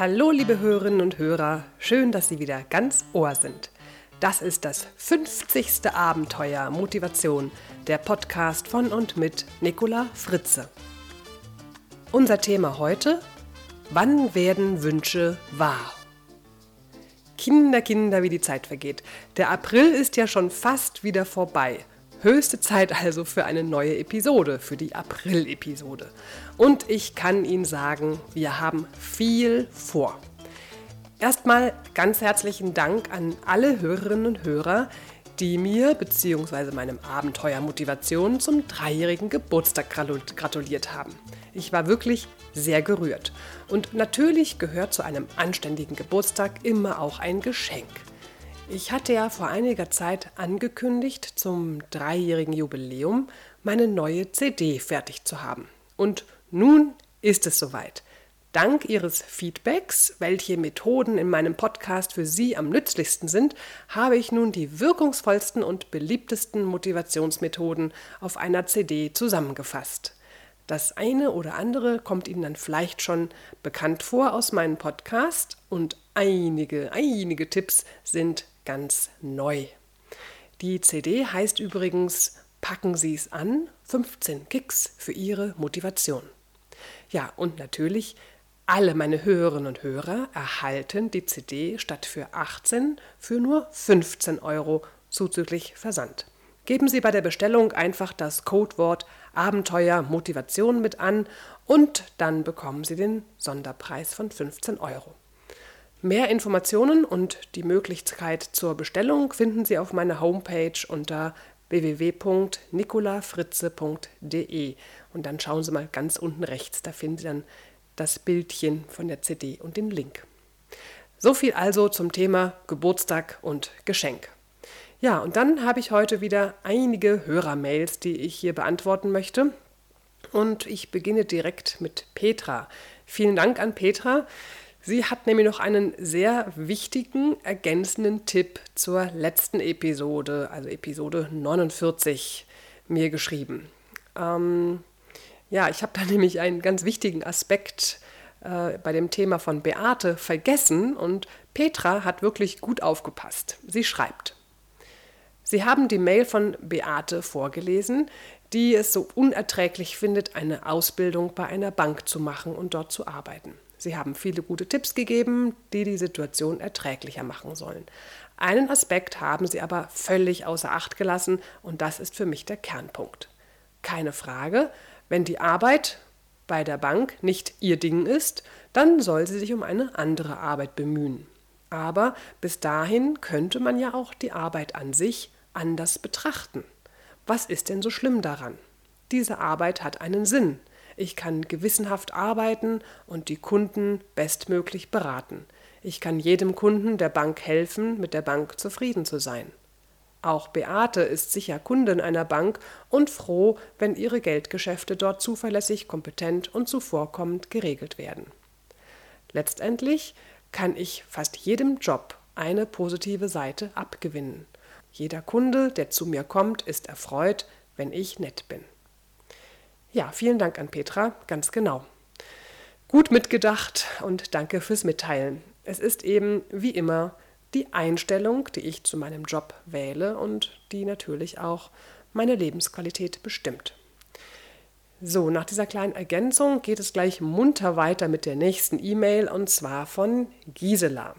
Hallo, liebe Hörerinnen und Hörer, schön, dass Sie wieder ganz Ohr sind. Das ist das 50. Abenteuer Motivation, der Podcast von und mit Nicola Fritze. Unser Thema heute: Wann werden Wünsche wahr? Kinder, Kinder, wie die Zeit vergeht. Der April ist ja schon fast wieder vorbei. Höchste Zeit also für eine neue Episode, für die April-Episode. Und ich kann Ihnen sagen, wir haben viel vor. Erstmal ganz herzlichen Dank an alle Hörerinnen und Hörer, die mir bzw. meinem Abenteuer Motivation zum dreijährigen Geburtstag gratuliert haben. Ich war wirklich sehr gerührt. Und natürlich gehört zu einem anständigen Geburtstag immer auch ein Geschenk. Ich hatte ja vor einiger Zeit angekündigt, zum dreijährigen Jubiläum meine neue CD fertig zu haben. Und nun ist es soweit. Dank Ihres Feedbacks, welche Methoden in meinem Podcast für Sie am nützlichsten sind, habe ich nun die wirkungsvollsten und beliebtesten Motivationsmethoden auf einer CD zusammengefasst. Das eine oder andere kommt Ihnen dann vielleicht schon bekannt vor aus meinem Podcast und einige, einige Tipps sind ganz neu. Die CD heißt übrigens Packen Sie es an, 15 Kicks für Ihre Motivation. Ja, und natürlich alle meine Hörerinnen und Hörer erhalten die CD statt für 18 für nur 15 Euro zuzüglich Versand. Geben Sie bei der Bestellung einfach das Codewort Abenteuer Motivation mit an und dann bekommen Sie den Sonderpreis von 15 Euro. Mehr Informationen und die Möglichkeit zur Bestellung finden Sie auf meiner Homepage unter www.nicolafritze.de und dann schauen Sie mal ganz unten rechts, da finden Sie dann das Bildchen von der CD und den Link. So viel also zum Thema Geburtstag und Geschenk. Ja, und dann habe ich heute wieder einige Hörermails, die ich hier beantworten möchte. Und ich beginne direkt mit Petra. Vielen Dank an Petra. Sie hat nämlich noch einen sehr wichtigen ergänzenden Tipp zur letzten Episode, also Episode 49, mir geschrieben. Ähm, ja, ich habe da nämlich einen ganz wichtigen Aspekt äh, bei dem Thema von Beate vergessen und Petra hat wirklich gut aufgepasst. Sie schreibt. Sie haben die Mail von Beate vorgelesen, die es so unerträglich findet, eine Ausbildung bei einer Bank zu machen und dort zu arbeiten. Sie haben viele gute Tipps gegeben, die die Situation erträglicher machen sollen. Einen Aspekt haben Sie aber völlig außer Acht gelassen und das ist für mich der Kernpunkt. Keine Frage, wenn die Arbeit bei der Bank nicht Ihr Ding ist, dann soll sie sich um eine andere Arbeit bemühen. Aber bis dahin könnte man ja auch die Arbeit an sich anders betrachten. Was ist denn so schlimm daran? Diese Arbeit hat einen Sinn. Ich kann gewissenhaft arbeiten und die Kunden bestmöglich beraten. Ich kann jedem Kunden der Bank helfen, mit der Bank zufrieden zu sein. Auch Beate ist sicher Kundin einer Bank und froh, wenn ihre Geldgeschäfte dort zuverlässig, kompetent und zuvorkommend geregelt werden. Letztendlich kann ich fast jedem Job eine positive Seite abgewinnen. Jeder Kunde, der zu mir kommt, ist erfreut, wenn ich nett bin. Ja, vielen Dank an Petra, ganz genau. Gut mitgedacht und danke fürs Mitteilen. Es ist eben wie immer die Einstellung, die ich zu meinem Job wähle und die natürlich auch meine Lebensqualität bestimmt. So, nach dieser kleinen Ergänzung geht es gleich munter weiter mit der nächsten E-Mail und zwar von Gisela.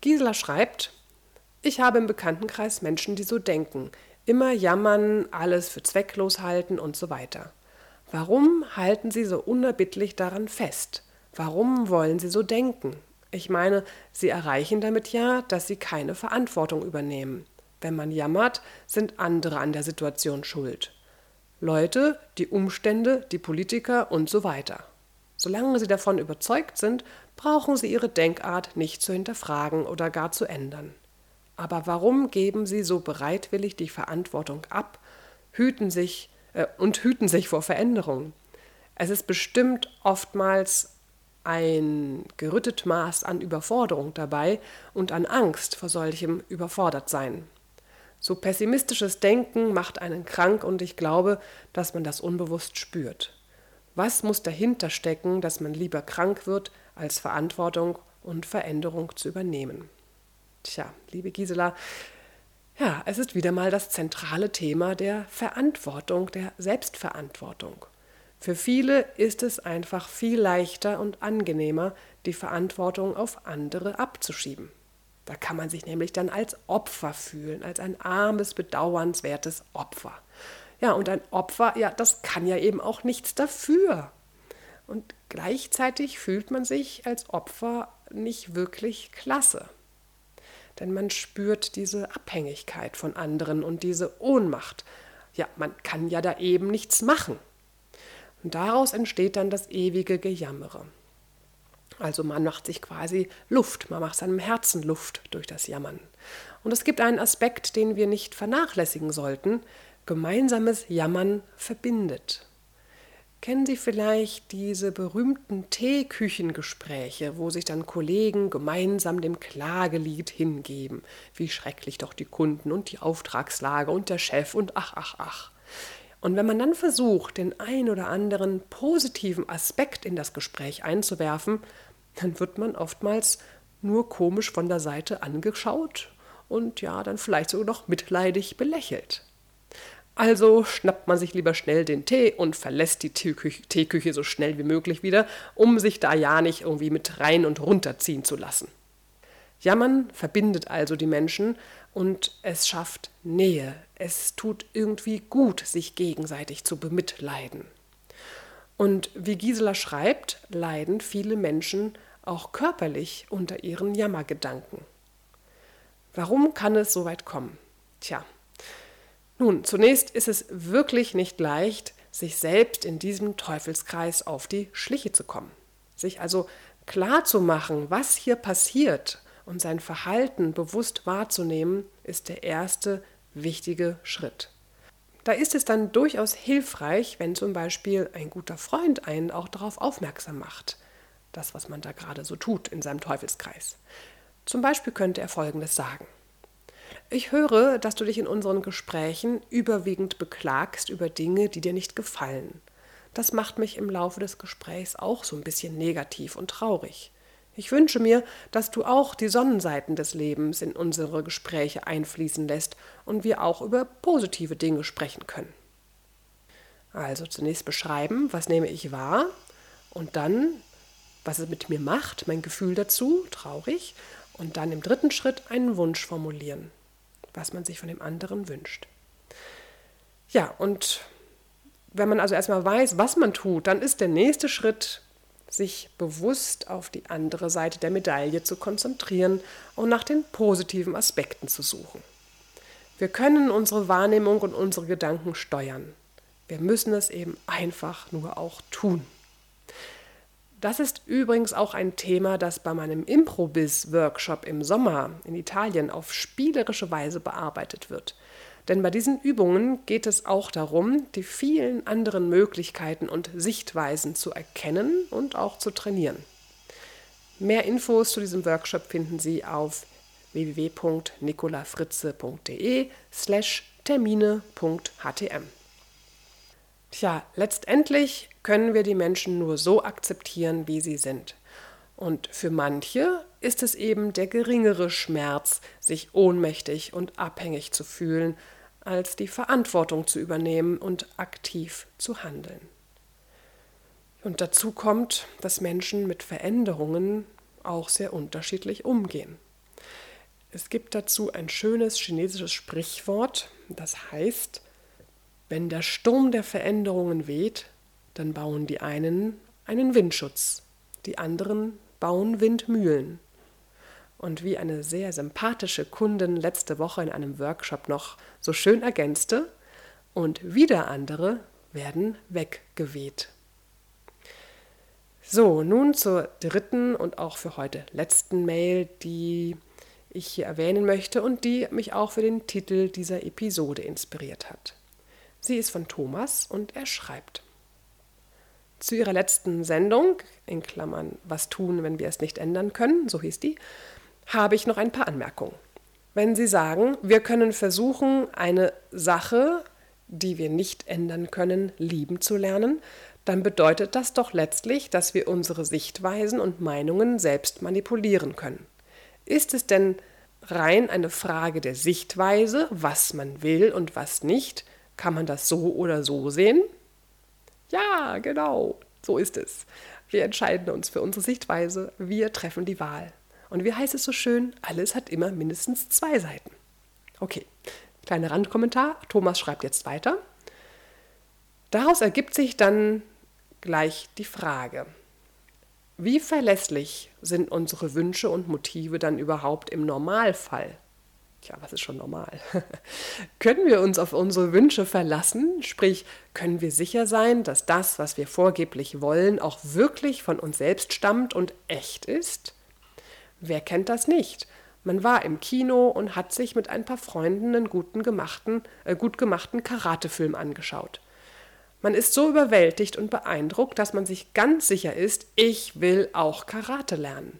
Gisela schreibt, ich habe im Bekanntenkreis Menschen, die so denken, immer jammern, alles für zwecklos halten und so weiter. Warum halten Sie so unerbittlich daran fest? Warum wollen Sie so denken? Ich meine, Sie erreichen damit ja, dass Sie keine Verantwortung übernehmen. Wenn man jammert, sind andere an der Situation schuld. Leute, die Umstände, die Politiker und so weiter. Solange Sie davon überzeugt sind, brauchen Sie Ihre Denkart nicht zu hinterfragen oder gar zu ändern. Aber warum geben Sie so bereitwillig die Verantwortung ab, hüten sich und hüten sich vor Veränderungen. Es ist bestimmt oftmals ein gerüttet Maß an Überforderung dabei und an Angst vor solchem Überfordertsein. So pessimistisches Denken macht einen krank und ich glaube, dass man das unbewusst spürt. Was muss dahinter stecken, dass man lieber krank wird, als Verantwortung und Veränderung zu übernehmen. Tja, liebe Gisela, ja, es ist wieder mal das zentrale Thema der Verantwortung, der Selbstverantwortung. Für viele ist es einfach viel leichter und angenehmer, die Verantwortung auf andere abzuschieben. Da kann man sich nämlich dann als Opfer fühlen, als ein armes, bedauernswertes Opfer. Ja, und ein Opfer, ja, das kann ja eben auch nichts dafür. Und gleichzeitig fühlt man sich als Opfer nicht wirklich klasse. Denn man spürt diese Abhängigkeit von anderen und diese Ohnmacht. Ja, man kann ja da eben nichts machen. Und daraus entsteht dann das ewige Gejammere. Also man macht sich quasi Luft, man macht seinem Herzen Luft durch das Jammern. Und es gibt einen Aspekt, den wir nicht vernachlässigen sollten. Gemeinsames Jammern verbindet. Kennen Sie vielleicht diese berühmten Teeküchengespräche, wo sich dann Kollegen gemeinsam dem Klagelied hingeben, wie schrecklich doch die Kunden und die Auftragslage und der Chef und ach, ach, ach. Und wenn man dann versucht, den ein oder anderen positiven Aspekt in das Gespräch einzuwerfen, dann wird man oftmals nur komisch von der Seite angeschaut und ja, dann vielleicht sogar noch mitleidig belächelt. Also schnappt man sich lieber schnell den Tee und verlässt die Teeküche, Teeküche so schnell wie möglich wieder, um sich da ja nicht irgendwie mit rein und runterziehen zu lassen. Jammern verbindet also die Menschen und es schafft Nähe. Es tut irgendwie gut, sich gegenseitig zu bemitleiden. Und wie Gisela schreibt, leiden viele Menschen auch körperlich unter ihren Jammergedanken. Warum kann es so weit kommen? Tja, nun, zunächst ist es wirklich nicht leicht, sich selbst in diesem Teufelskreis auf die Schliche zu kommen. Sich also klar zu machen, was hier passiert und sein Verhalten bewusst wahrzunehmen, ist der erste wichtige Schritt. Da ist es dann durchaus hilfreich, wenn zum Beispiel ein guter Freund einen auch darauf aufmerksam macht, das, was man da gerade so tut in seinem Teufelskreis. Zum Beispiel könnte er Folgendes sagen. Ich höre, dass du dich in unseren Gesprächen überwiegend beklagst über Dinge, die dir nicht gefallen. Das macht mich im Laufe des Gesprächs auch so ein bisschen negativ und traurig. Ich wünsche mir, dass du auch die Sonnenseiten des Lebens in unsere Gespräche einfließen lässt und wir auch über positive Dinge sprechen können. Also zunächst beschreiben, was nehme ich wahr und dann, was es mit mir macht, mein Gefühl dazu, traurig, und dann im dritten Schritt einen Wunsch formulieren, was man sich von dem anderen wünscht. Ja, und wenn man also erstmal weiß, was man tut, dann ist der nächste Schritt sich bewusst auf die andere Seite der Medaille zu konzentrieren und nach den positiven Aspekten zu suchen. Wir können unsere Wahrnehmung und unsere Gedanken steuern. Wir müssen es eben einfach nur auch tun. Das ist übrigens auch ein Thema, das bei meinem Improbiz-Workshop im Sommer in Italien auf spielerische Weise bearbeitet wird. Denn bei diesen Übungen geht es auch darum, die vielen anderen Möglichkeiten und Sichtweisen zu erkennen und auch zu trainieren. Mehr Infos zu diesem Workshop finden Sie auf www.nicolafritze.de slash termine.htm. Tja, letztendlich können wir die Menschen nur so akzeptieren, wie sie sind. Und für manche ist es eben der geringere Schmerz, sich ohnmächtig und abhängig zu fühlen, als die Verantwortung zu übernehmen und aktiv zu handeln. Und dazu kommt, dass Menschen mit Veränderungen auch sehr unterschiedlich umgehen. Es gibt dazu ein schönes chinesisches Sprichwort, das heißt, wenn der Sturm der Veränderungen weht, dann bauen die einen einen Windschutz, die anderen bauen Windmühlen. Und wie eine sehr sympathische Kundin letzte Woche in einem Workshop noch so schön ergänzte, und wieder andere werden weggeweht. So, nun zur dritten und auch für heute letzten Mail, die ich hier erwähnen möchte und die mich auch für den Titel dieser Episode inspiriert hat. Sie ist von Thomas und er schreibt. Zu ihrer letzten Sendung, in Klammern, was tun, wenn wir es nicht ändern können, so hieß die, habe ich noch ein paar Anmerkungen. Wenn Sie sagen, wir können versuchen, eine Sache die wir nicht ändern können, lieben zu lernen, dann bedeutet das doch letztlich, dass wir unsere Sichtweisen und Meinungen selbst manipulieren können. Ist es denn rein eine Frage der Sichtweise, was man will und was nicht? Kann man das so oder so sehen? Ja, genau, so ist es. Wir entscheiden uns für unsere Sichtweise, wir treffen die Wahl. Und wie heißt es so schön, alles hat immer mindestens zwei Seiten. Okay, kleiner Randkommentar. Thomas schreibt jetzt weiter. Daraus ergibt sich dann gleich die Frage, wie verlässlich sind unsere Wünsche und Motive dann überhaupt im Normalfall? Tja, was ist schon normal? können wir uns auf unsere Wünsche verlassen? Sprich, können wir sicher sein, dass das, was wir vorgeblich wollen, auch wirklich von uns selbst stammt und echt ist? Wer kennt das nicht? Man war im Kino und hat sich mit ein paar Freunden einen guten gemachten, äh, gut gemachten Karatefilm angeschaut. Man ist so überwältigt und beeindruckt, dass man sich ganz sicher ist, ich will auch Karate lernen.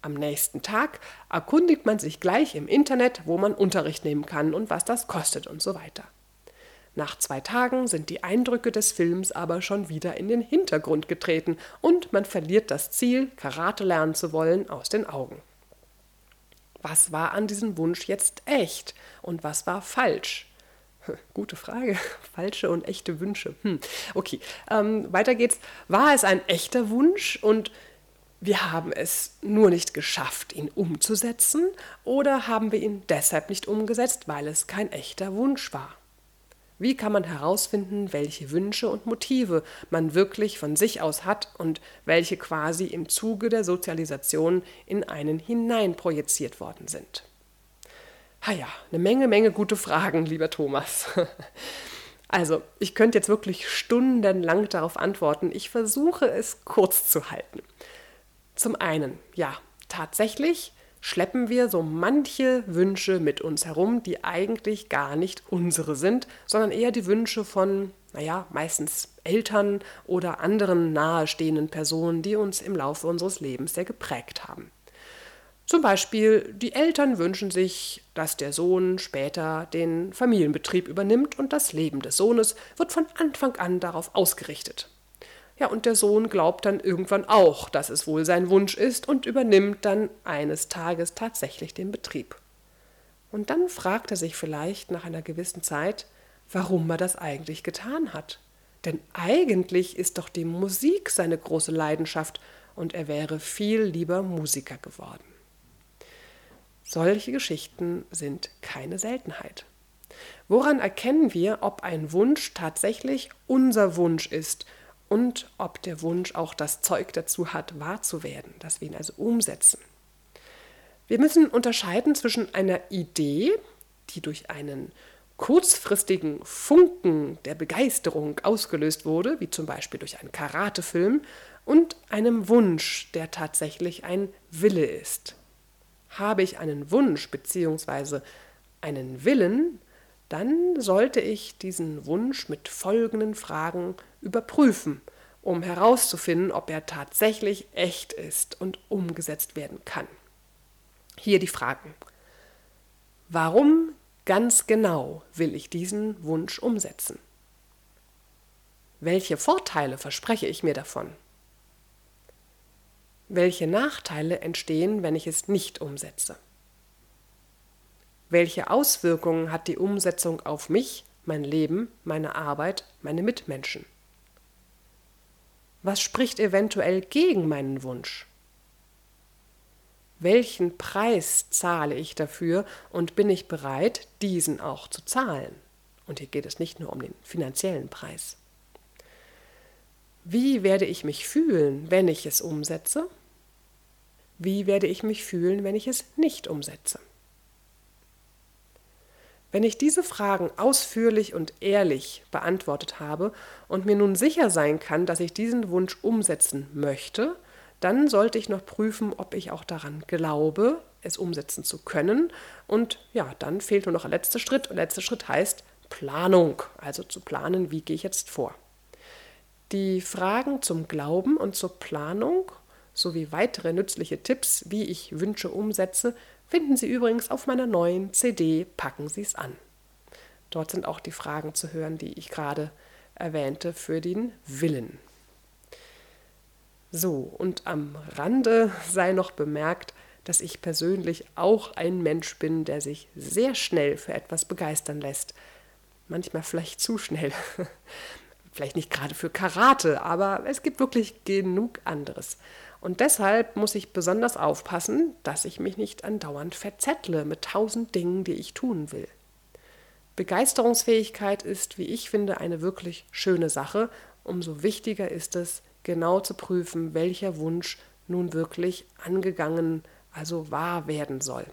Am nächsten Tag erkundigt man sich gleich im Internet, wo man Unterricht nehmen kann und was das kostet und so weiter. Nach zwei Tagen sind die Eindrücke des Films aber schon wieder in den Hintergrund getreten und man verliert das Ziel, Karate lernen zu wollen, aus den Augen. Was war an diesem Wunsch jetzt echt und was war falsch? Gute Frage. Falsche und echte Wünsche. Hm. Okay, ähm, weiter geht's. War es ein echter Wunsch und wir haben es nur nicht geschafft, ihn umzusetzen oder haben wir ihn deshalb nicht umgesetzt, weil es kein echter Wunsch war? Wie kann man herausfinden, welche Wünsche und Motive man wirklich von sich aus hat und welche quasi im Zuge der Sozialisation in einen hineinprojiziert worden sind? Ha ja, eine Menge, Menge gute Fragen, lieber Thomas. Also, ich könnte jetzt wirklich stundenlang darauf antworten. Ich versuche es kurz zu halten. Zum einen, ja, tatsächlich schleppen wir so manche Wünsche mit uns herum, die eigentlich gar nicht unsere sind, sondern eher die Wünsche von, naja, meistens Eltern oder anderen nahestehenden Personen, die uns im Laufe unseres Lebens sehr geprägt haben. Zum Beispiel, die Eltern wünschen sich, dass der Sohn später den Familienbetrieb übernimmt und das Leben des Sohnes wird von Anfang an darauf ausgerichtet. Ja, und der Sohn glaubt dann irgendwann auch, dass es wohl sein Wunsch ist und übernimmt dann eines Tages tatsächlich den Betrieb. Und dann fragt er sich vielleicht nach einer gewissen Zeit, warum er das eigentlich getan hat. Denn eigentlich ist doch die Musik seine große Leidenschaft und er wäre viel lieber Musiker geworden. Solche Geschichten sind keine Seltenheit. Woran erkennen wir, ob ein Wunsch tatsächlich unser Wunsch ist und ob der Wunsch auch das Zeug dazu hat, wahr zu werden, dass wir ihn also umsetzen? Wir müssen unterscheiden zwischen einer Idee, die durch einen kurzfristigen Funken der Begeisterung ausgelöst wurde, wie zum Beispiel durch einen Karatefilm, und einem Wunsch, der tatsächlich ein Wille ist. Habe ich einen Wunsch bzw. einen Willen, dann sollte ich diesen Wunsch mit folgenden Fragen überprüfen, um herauszufinden, ob er tatsächlich echt ist und umgesetzt werden kann. Hier die Fragen. Warum ganz genau will ich diesen Wunsch umsetzen? Welche Vorteile verspreche ich mir davon? Welche Nachteile entstehen, wenn ich es nicht umsetze? Welche Auswirkungen hat die Umsetzung auf mich, mein Leben, meine Arbeit, meine Mitmenschen? Was spricht eventuell gegen meinen Wunsch? Welchen Preis zahle ich dafür und bin ich bereit, diesen auch zu zahlen? Und hier geht es nicht nur um den finanziellen Preis. Wie werde ich mich fühlen, wenn ich es umsetze? Wie werde ich mich fühlen, wenn ich es nicht umsetze? Wenn ich diese Fragen ausführlich und ehrlich beantwortet habe und mir nun sicher sein kann, dass ich diesen Wunsch umsetzen möchte, dann sollte ich noch prüfen, ob ich auch daran glaube, es umsetzen zu können. Und ja, dann fehlt nur noch ein letzter Schritt. Und der letzte Schritt heißt Planung, also zu planen, wie gehe ich jetzt vor. Die Fragen zum Glauben und zur Planung sowie weitere nützliche Tipps, wie ich Wünsche umsetze, finden Sie übrigens auf meiner neuen CD Packen Sie es an. Dort sind auch die Fragen zu hören, die ich gerade erwähnte, für den Willen. So, und am Rande sei noch bemerkt, dass ich persönlich auch ein Mensch bin, der sich sehr schnell für etwas begeistern lässt. Manchmal vielleicht zu schnell. vielleicht nicht gerade für Karate, aber es gibt wirklich genug anderes. Und deshalb muss ich besonders aufpassen, dass ich mich nicht andauernd verzettle mit tausend Dingen, die ich tun will. Begeisterungsfähigkeit ist, wie ich finde, eine wirklich schöne Sache. Umso wichtiger ist es, genau zu prüfen, welcher Wunsch nun wirklich angegangen, also wahr werden soll.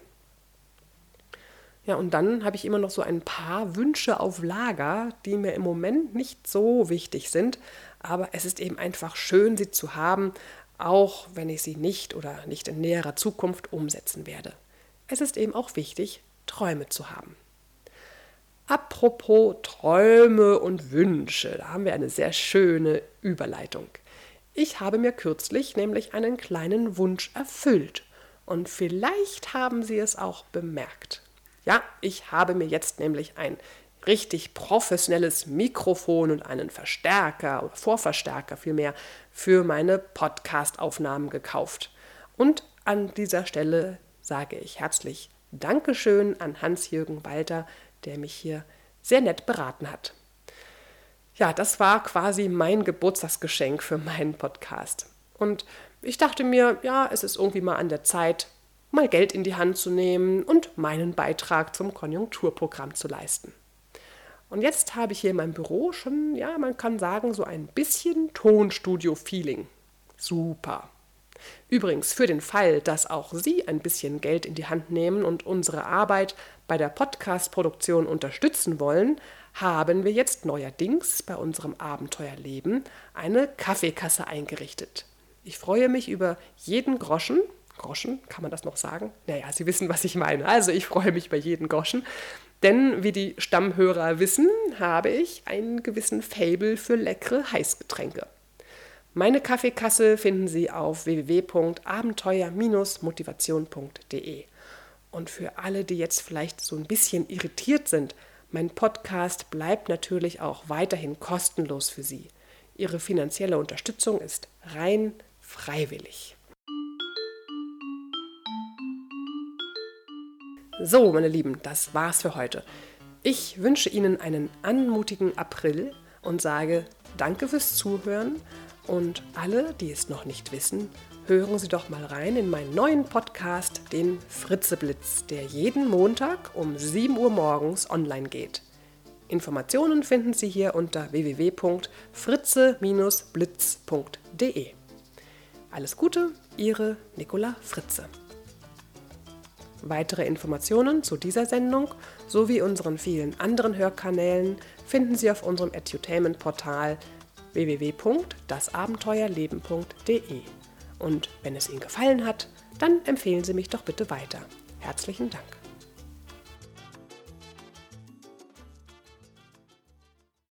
Ja, und dann habe ich immer noch so ein paar Wünsche auf Lager, die mir im Moment nicht so wichtig sind, aber es ist eben einfach schön, sie zu haben, auch wenn ich sie nicht oder nicht in näherer Zukunft umsetzen werde. Es ist eben auch wichtig, Träume zu haben. Apropos Träume und Wünsche, da haben wir eine sehr schöne Überleitung. Ich habe mir kürzlich nämlich einen kleinen Wunsch erfüllt und vielleicht haben Sie es auch bemerkt. Ja, ich habe mir jetzt nämlich ein richtig professionelles Mikrofon und einen Verstärker oder Vorverstärker vielmehr für meine Podcast-Aufnahmen gekauft. Und an dieser Stelle sage ich herzlich Dankeschön an Hans-Jürgen Walter, der mich hier sehr nett beraten hat. Ja, das war quasi mein Geburtstagsgeschenk für meinen Podcast. Und ich dachte mir, ja, es ist irgendwie mal an der Zeit, mal Geld in die Hand zu nehmen und meinen Beitrag zum Konjunkturprogramm zu leisten. Und jetzt habe ich hier in meinem Büro schon, ja, man kann sagen, so ein bisschen Tonstudio-Feeling. Super. Übrigens, für den Fall, dass auch Sie ein bisschen Geld in die Hand nehmen und unsere Arbeit bei der Podcast-Produktion unterstützen wollen, haben wir jetzt neuerdings bei unserem Abenteuerleben eine Kaffeekasse eingerichtet. Ich freue mich über jeden Groschen. Groschen, kann man das noch sagen? Naja, Sie wissen, was ich meine. Also ich freue mich über jeden Groschen. Denn wie die Stammhörer wissen, habe ich einen gewissen Fable für leckere Heißgetränke. Meine Kaffeekasse finden Sie auf www.abenteuer-motivation.de. Und für alle, die jetzt vielleicht so ein bisschen irritiert sind, mein Podcast bleibt natürlich auch weiterhin kostenlos für Sie. Ihre finanzielle Unterstützung ist rein freiwillig. So, meine Lieben, das war's für heute. Ich wünsche Ihnen einen anmutigen April und sage Danke fürs Zuhören und alle, die es noch nicht wissen, hören Sie doch mal rein in meinen neuen Podcast, den Fritzeblitz, der jeden Montag um 7 Uhr morgens online geht. Informationen finden Sie hier unter www.fritze-blitz.de. Alles Gute, Ihre Nicola Fritze. Weitere Informationen zu dieser Sendung sowie unseren vielen anderen Hörkanälen finden Sie auf unserem Edutainment-Portal www.dasabenteuerleben.de. Und wenn es Ihnen gefallen hat, dann empfehlen Sie mich doch bitte weiter. Herzlichen Dank.